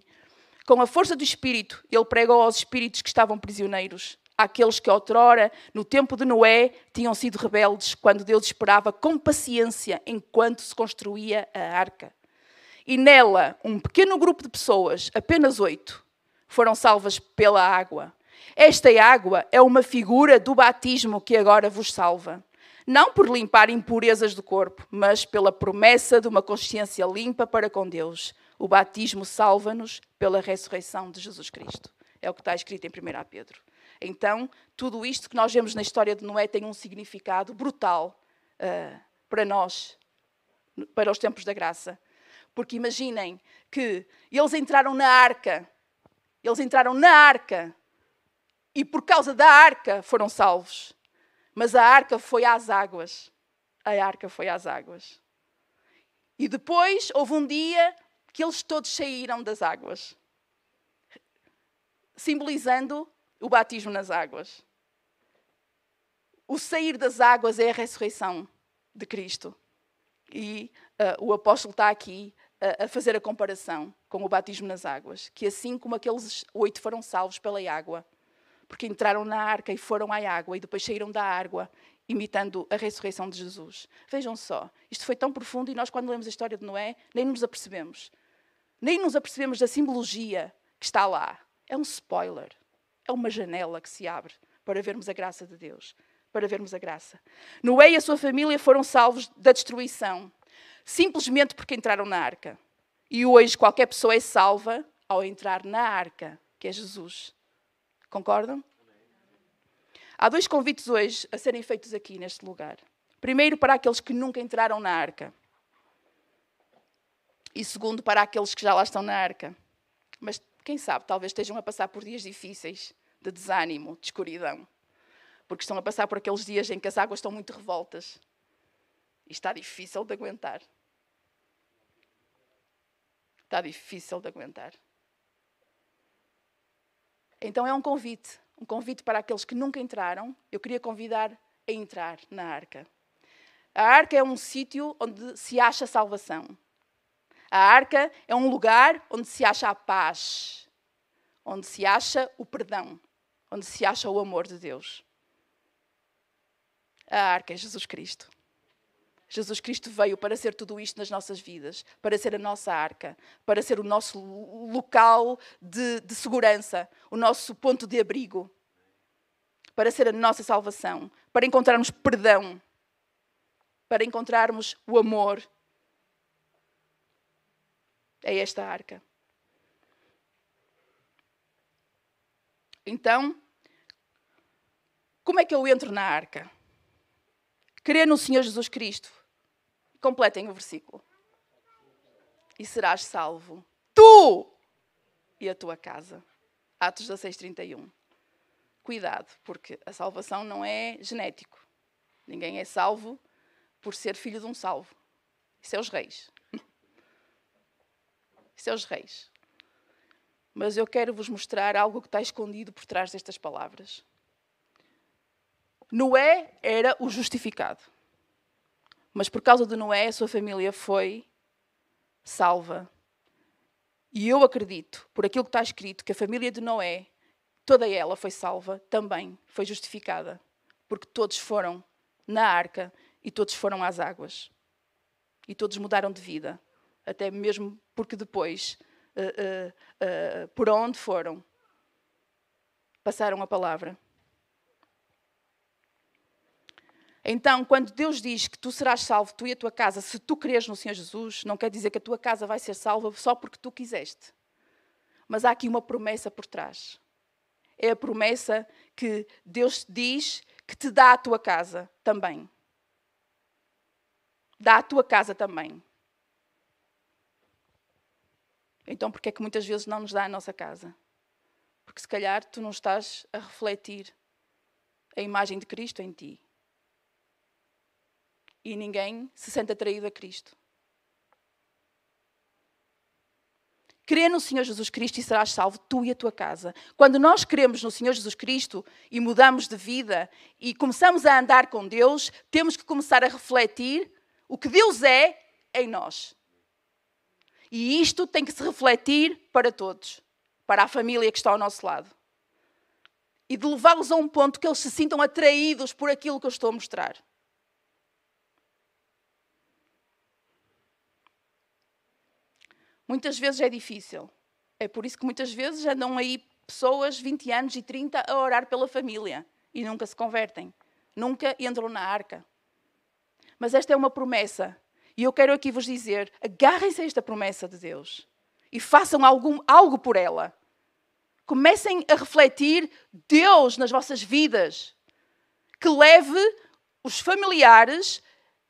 [SPEAKER 1] Com a força do Espírito, ele pregou aos espíritos que estavam prisioneiros, àqueles que outrora, no tempo de Noé, tinham sido rebeldes, quando Deus esperava com paciência enquanto se construía a arca. E nela, um pequeno grupo de pessoas, apenas oito, foram salvas pela água. Esta água é uma figura do batismo que agora vos salva. Não por limpar impurezas do corpo, mas pela promessa de uma consciência limpa para com Deus. O batismo salva-nos pela ressurreição de Jesus Cristo. É o que está escrito em 1 Pedro. Então, tudo isto que nós vemos na história de Noé tem um significado brutal uh, para nós, para os tempos da graça. Porque imaginem que eles entraram na arca, eles entraram na arca e por causa da arca foram salvos. Mas a arca foi às águas. A arca foi às águas. E depois houve um dia que eles todos saíram das águas, simbolizando o batismo nas águas. O sair das águas é a ressurreição de Cristo. E uh, o apóstolo está aqui a fazer a comparação com o batismo nas águas, que assim como aqueles oito foram salvos pela água, porque entraram na arca e foram à água e depois saíram da água, imitando a ressurreição de Jesus. Vejam só, isto foi tão profundo e nós, quando lemos a história de Noé, nem nos apercebemos. Nem nos apercebemos da simbologia que está lá. É um spoiler. É uma janela que se abre para vermos a graça de Deus. Para vermos a graça. Noé e a sua família foram salvos da destruição, simplesmente porque entraram na arca. E hoje qualquer pessoa é salva ao entrar na arca, que é Jesus. Concordam? Há dois convites hoje a serem feitos aqui neste lugar. Primeiro, para aqueles que nunca entraram na arca. E segundo, para aqueles que já lá estão na arca. Mas quem sabe, talvez estejam a passar por dias difíceis, de desânimo, de escuridão. Porque estão a passar por aqueles dias em que as águas estão muito revoltas. Está difícil de aguentar. Está difícil de aguentar. Então é um convite, um convite para aqueles que nunca entraram. Eu queria convidar a entrar na arca. A arca é um sítio onde se acha salvação. A arca é um lugar onde se acha a paz, onde se acha o perdão, onde se acha o amor de Deus. A arca é Jesus Cristo. Jesus Cristo veio para ser tudo isto nas nossas vidas, para ser a nossa arca, para ser o nosso local de, de segurança, o nosso ponto de abrigo, para ser a nossa salvação, para encontrarmos perdão, para encontrarmos o amor. É esta arca. Então, como é que eu entro na arca? Crer no Senhor Jesus Cristo Completem o versículo. E serás salvo, tu e a tua casa. Atos 16, 31. Cuidado, porque a salvação não é genético. Ninguém é salvo por ser filho de um salvo. Isso é os reis. Isso é os reis. Mas eu quero vos mostrar algo que está escondido por trás destas palavras. Noé era o justificado. Mas por causa de Noé, a sua família foi salva. E eu acredito, por aquilo que está escrito, que a família de Noé, toda ela foi salva, também foi justificada. Porque todos foram na arca e todos foram às águas. E todos mudaram de vida. Até mesmo porque depois, uh, uh, uh, por onde foram, passaram a palavra. Então, quando Deus diz que tu serás salvo, tu e a tua casa, se tu creres no Senhor Jesus, não quer dizer que a tua casa vai ser salva só porque tu quiseste. Mas há aqui uma promessa por trás. É a promessa que Deus diz que te dá a tua casa também. Dá a tua casa também. Então, por que é que muitas vezes não nos dá a nossa casa? Porque se calhar tu não estás a refletir a imagem de Cristo em ti e ninguém se sente atraído a Cristo. Crê no Senhor Jesus Cristo e serás salvo, tu e a tua casa. Quando nós cremos no Senhor Jesus Cristo e mudamos de vida e começamos a andar com Deus, temos que começar a refletir o que Deus é em nós. E isto tem que se refletir para todos, para a família que está ao nosso lado. e de levá-los a um ponto que eles se sintam atraídos por aquilo que eu estou a mostrar. Muitas vezes é difícil. É por isso que muitas vezes andam aí pessoas, 20 anos e 30, a orar pela família e nunca se convertem. Nunca entram na arca. Mas esta é uma promessa. E eu quero aqui vos dizer: agarrem-se a esta promessa de Deus e façam algum, algo por ela. Comecem a refletir Deus nas vossas vidas, que leve os familiares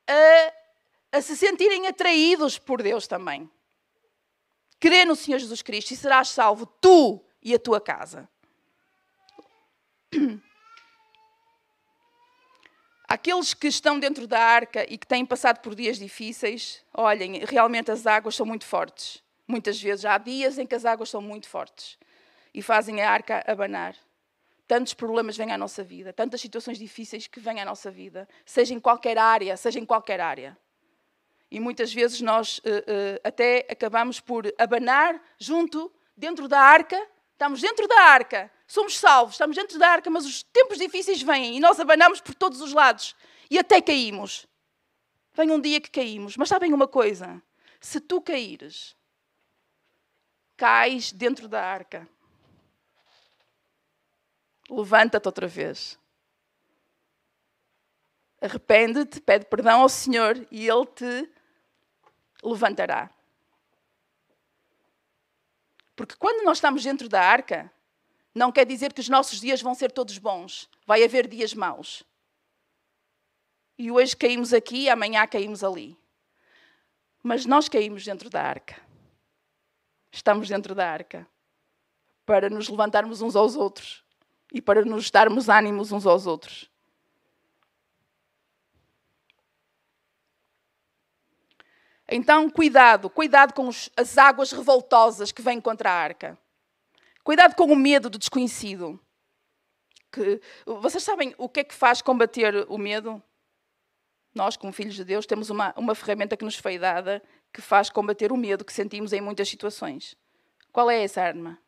[SPEAKER 1] a, a se sentirem atraídos por Deus também. Crê no Senhor Jesus Cristo e serás salvo tu e a tua casa. Aqueles que estão dentro da arca e que têm passado por dias difíceis, olhem, realmente as águas são muito fortes. Muitas vezes há dias em que as águas são muito fortes e fazem a arca abanar. Tantos problemas vêm à nossa vida, tantas situações difíceis que vêm à nossa vida, seja em qualquer área, seja em qualquer área. E muitas vezes nós uh, uh, até acabamos por abanar junto, dentro da arca, estamos dentro da arca, somos salvos, estamos dentro da arca, mas os tempos difíceis vêm e nós abanamos por todos os lados e até caímos. Vem um dia que caímos, mas sabem uma coisa? Se tu caíres, cais dentro da arca. Levanta-te outra vez. Arrepende-te, pede perdão ao Senhor e Ele te levantará. Porque quando nós estamos dentro da arca, não quer dizer que os nossos dias vão ser todos bons. Vai haver dias maus. E hoje caímos aqui, amanhã caímos ali. Mas nós caímos dentro da arca. Estamos dentro da arca para nos levantarmos uns aos outros e para nos darmos ânimos uns aos outros. Então, cuidado, cuidado com os, as águas revoltosas que vêm contra a arca. Cuidado com o medo do desconhecido. Que, vocês sabem o que é que faz combater o medo? Nós, como filhos de Deus, temos uma, uma ferramenta que nos foi dada que faz combater o medo que sentimos em muitas situações. Qual é essa arma?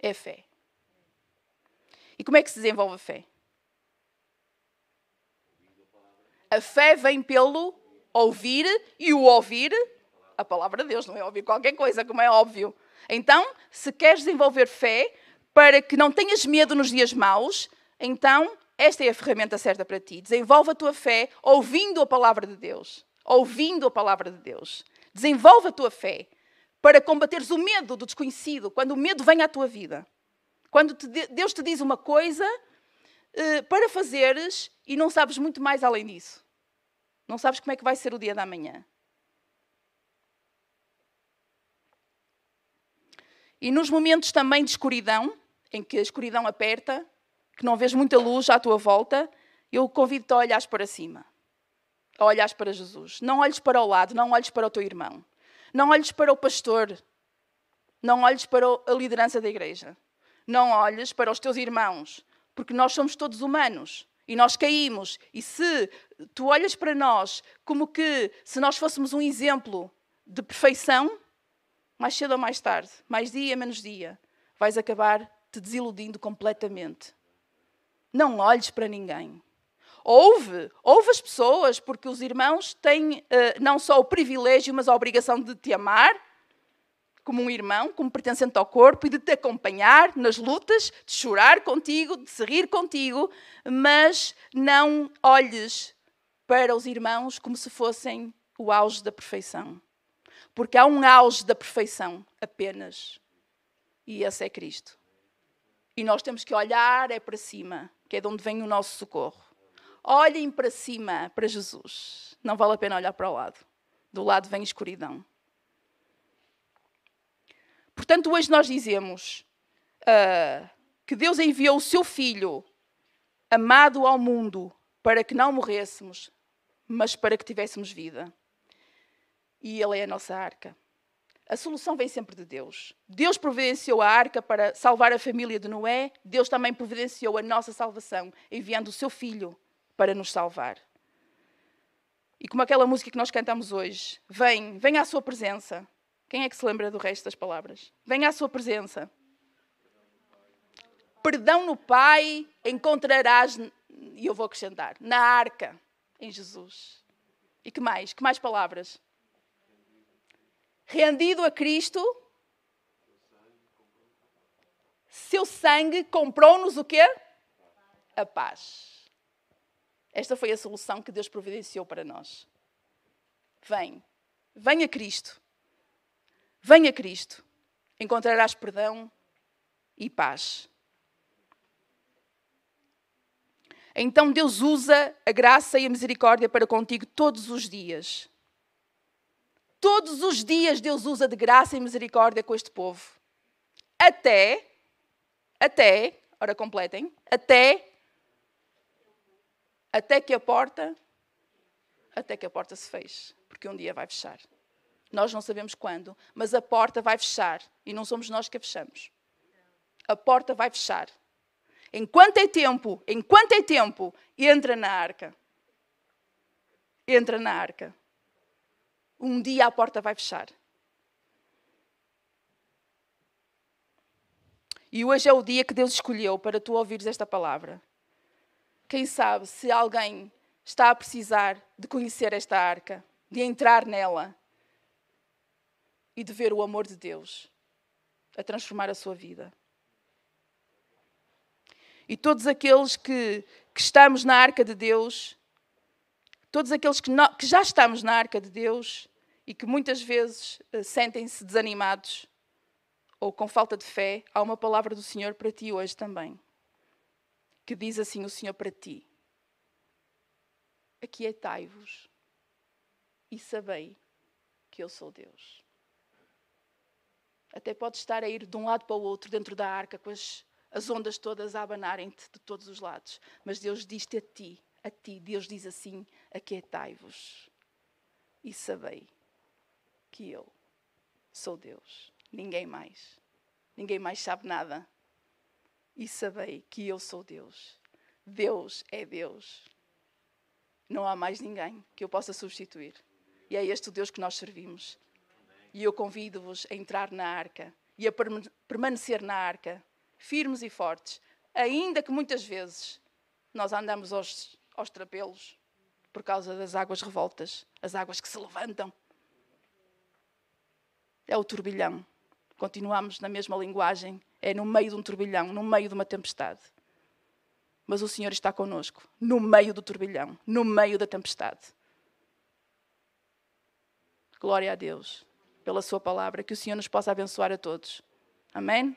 [SPEAKER 1] É fé. E como é que se desenvolve a fé? A fé vem pelo ouvir e o ouvir a palavra de Deus, não é ouvir qualquer coisa, como é óbvio. Então, se queres desenvolver fé para que não tenhas medo nos dias maus, então esta é a ferramenta certa para ti. Desenvolve a tua fé ouvindo a palavra de Deus. Ouvindo a palavra de Deus. Desenvolve a tua fé para combateres o medo do desconhecido, quando o medo vem à tua vida. Quando te, Deus te diz uma coisa uh, para fazeres e não sabes muito mais além disso. Não sabes como é que vai ser o dia da manhã. E nos momentos também de escuridão, em que a escuridão aperta, que não vês muita luz à tua volta, eu convido-te a olhares para cima, a olhares para Jesus. Não olhes para o lado, não olhes para o teu irmão, não olhes para o pastor, não olhes para a liderança da igreja, não olhes para os teus irmãos, porque nós somos todos humanos e nós caímos. E se tu olhas para nós como que se nós fôssemos um exemplo de perfeição, mais cedo ou mais tarde, mais dia, menos dia, vais acabar te desiludindo completamente. Não olhes para ninguém. Ouve, ouve as pessoas, porque os irmãos têm uh, não só o privilégio, mas a obrigação de te amar como um irmão, como pertencente ao corpo e de te acompanhar nas lutas, de chorar contigo, de se rir contigo, mas não olhes para os irmãos como se fossem o auge da perfeição. Porque há um auge da perfeição apenas. E esse é Cristo. E nós temos que olhar é para cima, que é de onde vem o nosso socorro. Olhem para cima, para Jesus. Não vale a pena olhar para o lado. Do lado vem escuridão. Portanto, hoje nós dizemos uh, que Deus enviou o seu Filho, amado ao mundo, para que não morrêssemos, mas para que tivéssemos vida e Ele é a nossa arca. A solução vem sempre de Deus. Deus providenciou a arca para salvar a família de Noé, Deus também providenciou a nossa salvação, enviando o seu filho para nos salvar. E como aquela música que nós cantamos hoje, vem, vem à sua presença. Quem é que se lembra do resto das palavras? Vem à sua presença. Perdão no Pai encontrarás, e eu vou acrescentar, na arca, em Jesus. E que mais? Que mais palavras? Rendido a Cristo, seu sangue comprou-nos o quê? A paz. Esta foi a solução que Deus providenciou para nós. Vem, venha Cristo. Venha Cristo. Encontrarás perdão e paz. Então Deus usa a graça e a misericórdia para contigo todos os dias. Todos os dias Deus usa de graça e misericórdia com este povo. Até, até, ora completem, até, até que a porta, até que a porta se feche, porque um dia vai fechar. Nós não sabemos quando, mas a porta vai fechar e não somos nós que a fechamos. A porta vai fechar. Enquanto é tempo, enquanto é tempo, entra na arca. Entra na arca. Um dia a porta vai fechar. E hoje é o dia que Deus escolheu para tu ouvires esta palavra. Quem sabe se alguém está a precisar de conhecer esta arca, de entrar nela e de ver o amor de Deus a transformar a sua vida e todos aqueles que, que estamos na arca de Deus, todos aqueles que, que, já estamos na arca de Deus e que muitas vezes uh, sentem-se desanimados ou com falta de fé, há uma palavra do Senhor para ti hoje também. Que diz assim o Senhor para ti: Aquietai-vos e sabei que eu sou Deus. Até pode estar a ir de um lado para o outro dentro da arca com as as ondas todas a abanarem-te de todos os lados. Mas Deus diz-te a ti, a ti, Deus diz assim: aquietai-vos e sabei que eu sou Deus, ninguém mais. Ninguém mais sabe nada. E sabei que eu sou Deus. Deus é Deus. Não há mais ninguém que eu possa substituir. E é este o Deus que nós servimos. E eu convido-vos a entrar na arca e a permanecer na arca firmes e fortes, ainda que muitas vezes nós andamos aos, aos trapelos por causa das águas revoltas, as águas que se levantam. É o turbilhão. Continuamos na mesma linguagem. É no meio de um turbilhão, no meio de uma tempestade. Mas o Senhor está conosco, no meio do turbilhão, no meio da tempestade. Glória a Deus pela Sua palavra. Que o Senhor nos possa abençoar a todos. Amém?